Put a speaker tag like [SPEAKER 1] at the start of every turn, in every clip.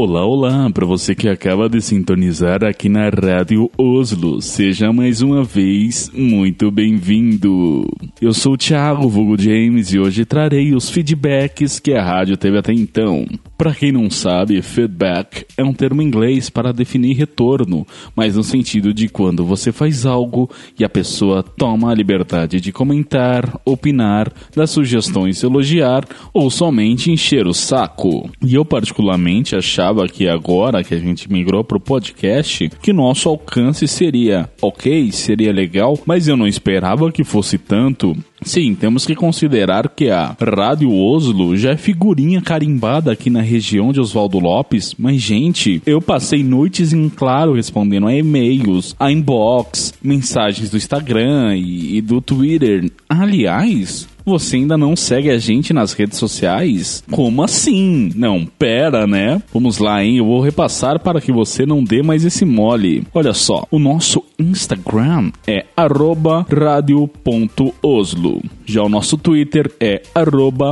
[SPEAKER 1] Olá, olá, para você que acaba de sintonizar aqui na Rádio Oslo, seja mais uma vez muito bem-vindo. Eu sou o Thiago Vugo James e hoje trarei os feedbacks que a rádio teve até então. Para quem não sabe, feedback é um termo inglês para definir retorno, mas no sentido de quando você faz algo e a pessoa toma a liberdade de comentar, opinar, dar sugestões, elogiar ou somente encher o saco. E eu particularmente achava que agora que a gente migrou para o podcast, que nosso alcance seria ok, seria legal, mas eu não esperava que fosse tanto Sim, temos que considerar que a Rádio Oslo já é figurinha carimbada aqui na região de Oswaldo Lopes, mas gente, eu passei noites em claro respondendo a e-mails, a inbox, mensagens do Instagram e, e do Twitter. Aliás, você ainda não segue a gente nas redes sociais? Como assim? Não, pera, né? Vamos lá, hein? Eu vou repassar para que você não dê mais esse mole. Olha só, o nosso Instagram é radio.oslo. Já o nosso Twitter é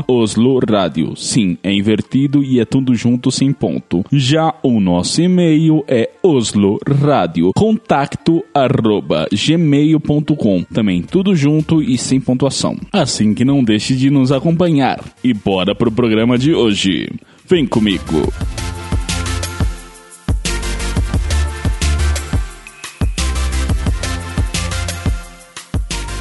[SPEAKER 1] @osloradio. Sim, é invertido e é tudo junto sem ponto. Já o nosso e-mail é osloradio contacto arroba gmail.com. Também tudo junto e sem pontuação. Assim que não deixe de nos acompanhar. E bora pro programa de hoje. Vem comigo!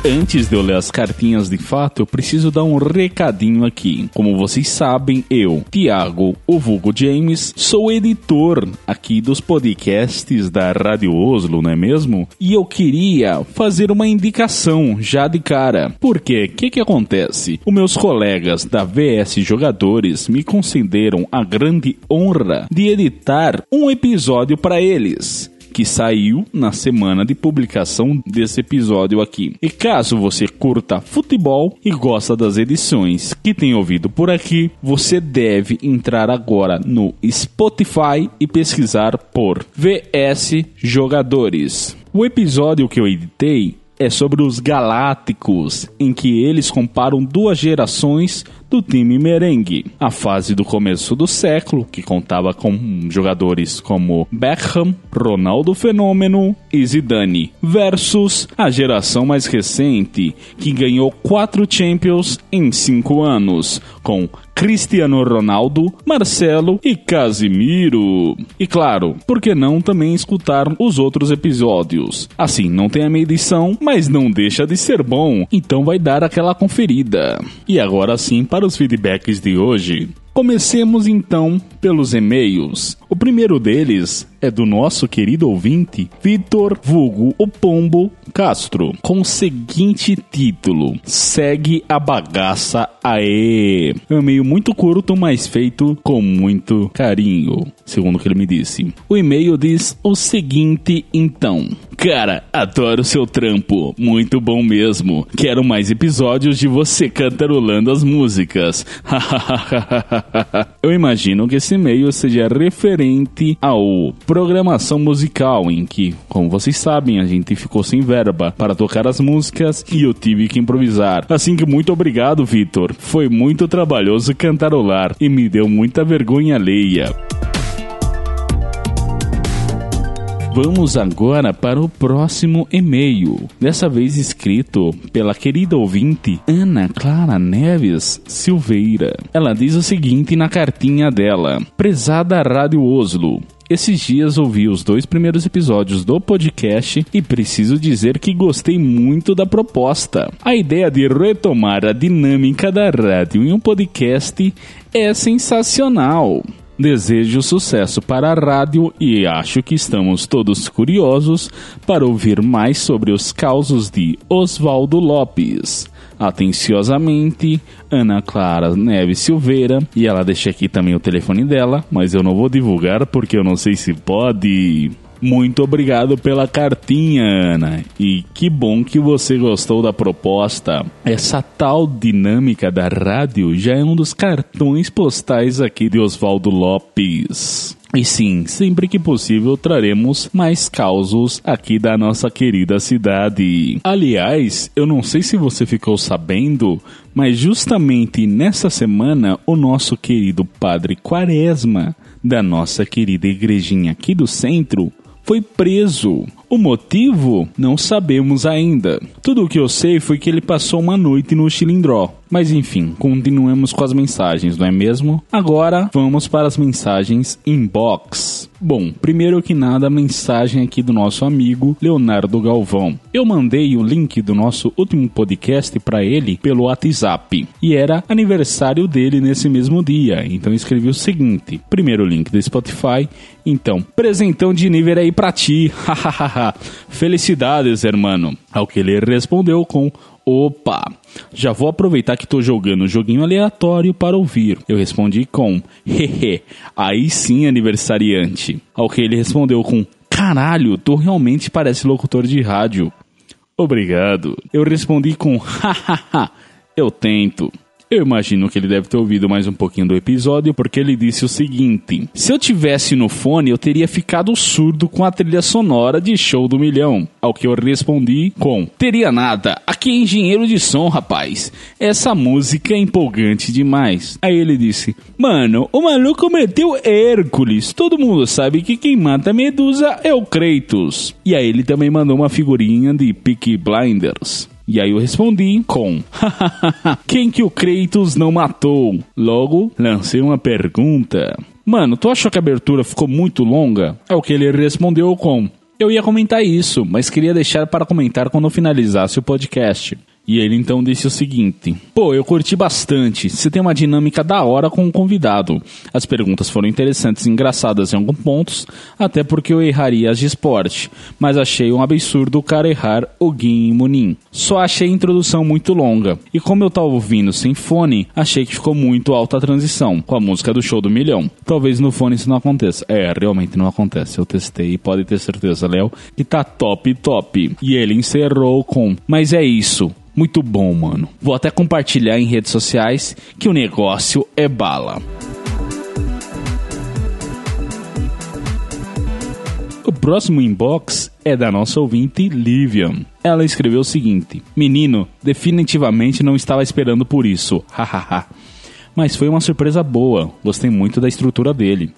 [SPEAKER 1] Antes de eu ler as cartinhas de fato, eu preciso dar um recadinho aqui. Como vocês sabem, eu, Tiago, o vulgo James, sou editor aqui dos podcasts da Rádio Oslo, não é mesmo? E eu queria fazer uma indicação já de cara. Por quê? O que que acontece? Os meus colegas da VS Jogadores me concederam a grande honra de editar um episódio para eles que saiu na semana de publicação desse episódio aqui. E caso você curta futebol e gosta das edições que tem ouvido por aqui, você deve entrar agora no Spotify e pesquisar por VS Jogadores. O episódio que eu editei é sobre os Galácticos, em que eles comparam duas gerações do time merengue. A fase do começo do século, que contava com jogadores como Beckham, Ronaldo Fenômeno e Zidane, versus a geração mais recente, que ganhou quatro Champions em cinco anos, com Cristiano Ronaldo, Marcelo e Casimiro. E claro, por que não também escutar os outros episódios? Assim, não tem a minha edição, mas não deixa de ser bom, então vai dar aquela conferida. E agora sim, para os feedbacks de hoje. Comecemos então pelos e-mails. O primeiro deles é do nosso querido ouvinte, Vitor Vulgo o Pombo Castro, com o seguinte título: Segue a bagaça aê. É um e-mail muito curto, mas feito com muito carinho, segundo o que ele me disse. O e-mail diz o seguinte então: Cara, adoro seu trampo, muito bom mesmo. Quero mais episódios de você cantarolando as músicas. Eu imagino que esse e-mail seja referente ao programação musical, em que, como vocês sabem, a gente ficou sem verba para tocar as músicas e eu tive que improvisar. Assim que muito obrigado, Vitor. Foi muito trabalhoso cantarolar e me deu muita vergonha alheia. Vamos agora para o próximo e-mail, dessa vez escrito pela querida ouvinte Ana Clara Neves Silveira. Ela diz o seguinte na cartinha dela: Prezada Rádio Oslo, esses dias ouvi os dois primeiros episódios do podcast e preciso dizer que gostei muito da proposta. A ideia de retomar a dinâmica da rádio em um podcast é sensacional. Desejo sucesso para a rádio e acho que estamos todos curiosos para ouvir mais sobre os causos de Oswaldo Lopes. Atenciosamente, Ana Clara Neves Silveira. E ela deixa aqui também o telefone dela, mas eu não vou divulgar porque eu não sei se pode. Muito obrigado pela cartinha, Ana. E que bom que você gostou da proposta. Essa tal dinâmica da rádio já é um dos cartões postais aqui de Oswaldo Lopes. E sim, sempre que possível traremos mais causos aqui da nossa querida cidade. Aliás, eu não sei se você ficou sabendo, mas justamente nessa semana o nosso querido Padre Quaresma, da nossa querida igrejinha aqui do centro, foi preso. O motivo? Não sabemos ainda. Tudo o que eu sei foi que ele passou uma noite no Chilindró. Mas enfim, continuemos com as mensagens, não é mesmo? Agora vamos para as mensagens inbox. Bom, primeiro que nada, a mensagem aqui do nosso amigo Leonardo Galvão. Eu mandei o link do nosso último podcast para ele pelo WhatsApp e era aniversário dele nesse mesmo dia. Então escrevi o seguinte: primeiro link do Spotify. Então, presentão de nível aí pra ti. Felicidades, hermano. Ao que ele respondeu com Opa, já vou aproveitar que tô jogando um joguinho aleatório para ouvir. Eu respondi com hehe, aí sim aniversariante. Ao que ele respondeu com caralho, tu realmente parece locutor de rádio. Obrigado. Eu respondi com hahaha, eu tento. Eu imagino que ele deve ter ouvido mais um pouquinho do episódio, porque ele disse o seguinte: Se eu tivesse no fone, eu teria ficado surdo com a trilha sonora de Show do Milhão. Ao que eu respondi com: Teria nada, aqui é engenheiro de som, rapaz. Essa música é empolgante demais. Aí ele disse: Mano, o maluco meteu Hércules. Todo mundo sabe que quem mata Medusa é o Kratos. E aí ele também mandou uma figurinha de Peaky Blinders. E aí eu respondi com: Quem que o Kratos não matou? Logo, lancei uma pergunta. Mano, tu achou que a abertura ficou muito longa? É o que ele respondeu com: Eu ia comentar isso, mas queria deixar para comentar quando finalizasse o podcast. E ele então disse o seguinte: Pô, eu curti bastante. Você tem uma dinâmica da hora com o convidado. As perguntas foram interessantes e engraçadas em alguns pontos, até porque eu erraria as de esporte. Mas achei um absurdo o cara errar o Gin e Munin. Só achei a introdução muito longa. E como eu tava ouvindo sem fone, achei que ficou muito alta a transição, com a música do show do milhão. Talvez no fone isso não aconteça. É, realmente não acontece. Eu testei e pode ter certeza, Léo, que tá top, top. E ele encerrou com: Mas é isso. Muito bom, mano. Vou até compartilhar em redes sociais que o negócio é bala. O próximo inbox é da nossa ouvinte Livian. Ela escreveu o seguinte: Menino, definitivamente não estava esperando por isso. Hahaha. Mas foi uma surpresa boa. Gostei muito da estrutura dele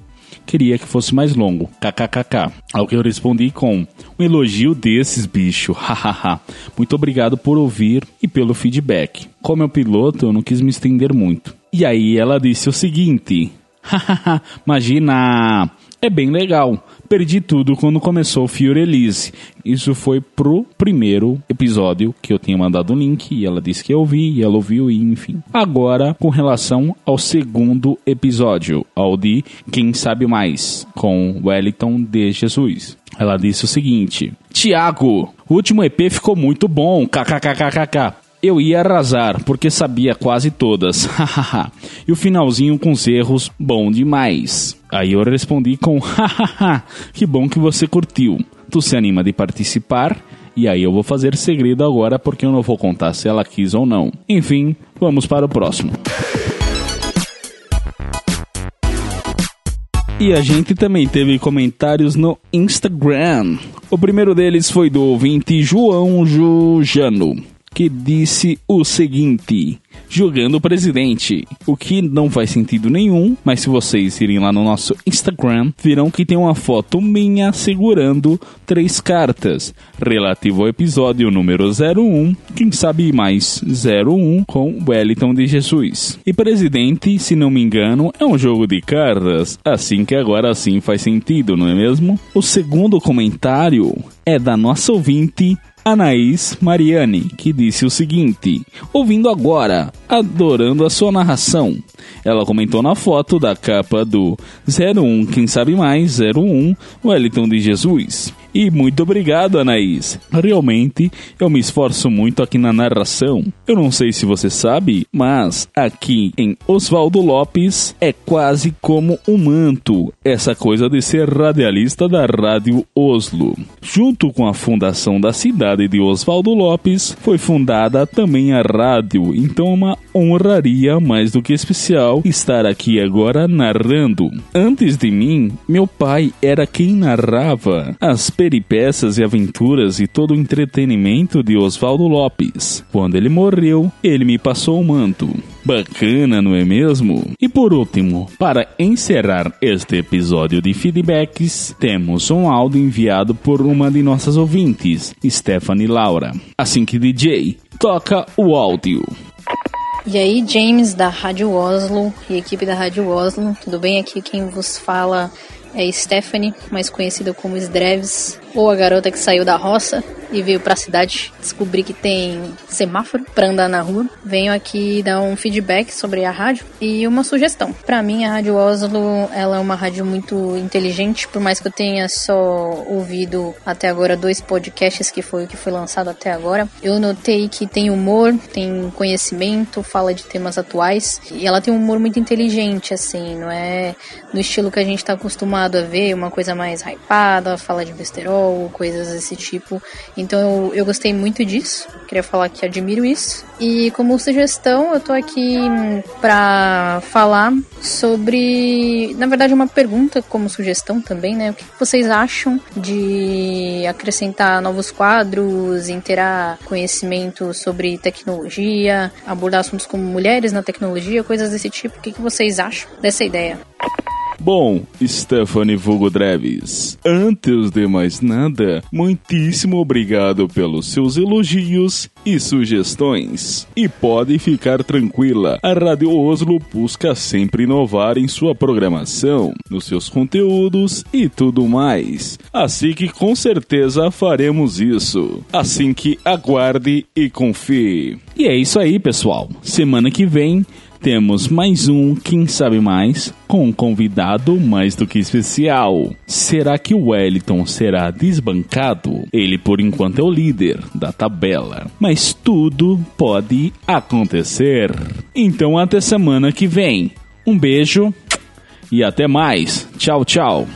[SPEAKER 1] queria que fosse mais longo. KKKK. Ao que eu respondi com um elogio desses, bicho. Hahaha. Muito obrigado por ouvir e pelo feedback. Como é piloto, eu não quis me estender muito. E aí ela disse o seguinte: Hahaha, imagina! É bem legal perdi tudo quando começou o Fury Elise. Isso foi pro primeiro episódio que eu tinha mandado o link e ela disse que eu ouvi e ela ouviu e enfim. Agora, com relação ao segundo episódio, ao de Quem Sabe Mais, com Wellington de Jesus. Ela disse o seguinte: Tiago, o último EP ficou muito bom, kkkkkk. Eu ia arrasar, porque sabia quase todas. e o finalzinho com os erros, bom demais. Aí eu respondi com: Hahaha, que bom que você curtiu. Tu se anima de participar? E aí eu vou fazer segredo agora porque eu não vou contar se ela quis ou não. Enfim, vamos para o próximo. E a gente também teve comentários no Instagram. O primeiro deles foi do ouvinte João Jujano que disse o seguinte: jogando o presidente, o que não faz sentido nenhum, mas se vocês irem lá no nosso Instagram, virão que tem uma foto minha segurando três cartas, relativo ao episódio número 01, quem sabe mais 01 com Wellington de Jesus. E presidente, se não me engano, é um jogo de cartas, assim que agora sim faz sentido, não é mesmo? O segundo comentário é da nossa ouvinte Anaís Mariani, que disse o seguinte: ouvindo agora, adorando a sua narração. Ela comentou na foto da capa do 01, quem sabe mais, 01, Wellington de Jesus. E muito obrigado, Anaís. Realmente, eu me esforço muito aqui na narração. Eu não sei se você sabe, mas aqui em Oswaldo Lopes é quase como um manto essa coisa de ser radialista da Rádio Oslo. Junto com a fundação da cidade de Oswaldo Lopes, foi fundada também a rádio, então é uma honraria mais do que especial estar aqui agora narrando. Antes de mim, meu pai era quem narrava as peripécias e aventuras e todo o entretenimento de Oswaldo Lopes. Quando ele morreu, ele me passou o manto. Bacana, não é mesmo? E por último, para encerrar este episódio de feedbacks, temos um áudio enviado por uma de nossas ouvintes, Stephanie Laura. Assim que DJ, toca o áudio.
[SPEAKER 2] E aí, James da Rádio Oslo e equipe da Rádio Oslo, tudo bem? Aqui quem vos fala é Stephanie, mais conhecida como Sdreves, ou a garota que saiu da roça e veio para a cidade descobrir que tem semáforo para andar na rua. Venho aqui dar um feedback sobre a rádio e uma sugestão. Para mim, a Rádio Oslo ela é uma rádio muito inteligente, por mais que eu tenha só ouvido até agora dois podcasts que foi o que foi lançado até agora. Eu notei que tem humor, tem conhecimento, fala de temas atuais e ela tem um humor muito inteligente, assim, não é no estilo que a gente está acostumado a ver, uma coisa mais hypada, fala de besterol, coisas desse tipo. Então eu, eu gostei muito disso. Queria falar que admiro isso. E como sugestão, eu tô aqui para falar sobre, na verdade, uma pergunta como sugestão também, né? O que vocês acham de acrescentar novos quadros, interar conhecimento sobre tecnologia, abordar assuntos como mulheres na tecnologia, coisas desse tipo? O que vocês acham dessa ideia?
[SPEAKER 1] Bom, Stephanie Vugo Dreves, antes de mais nada, muitíssimo obrigado pelos seus elogios e sugestões. E pode ficar tranquila, a Rádio Oslo busca sempre inovar em sua programação, nos seus conteúdos e tudo mais. Assim que com certeza faremos isso. Assim que aguarde e confie. E é isso aí, pessoal. Semana que vem temos mais um Quem Sabe Mais com um convidado mais do que especial. Será que o Wellington será desbancado? Ele por enquanto é o líder da tabela, mas tudo pode acontecer. Então até semana que vem. Um beijo e até mais. Tchau, tchau.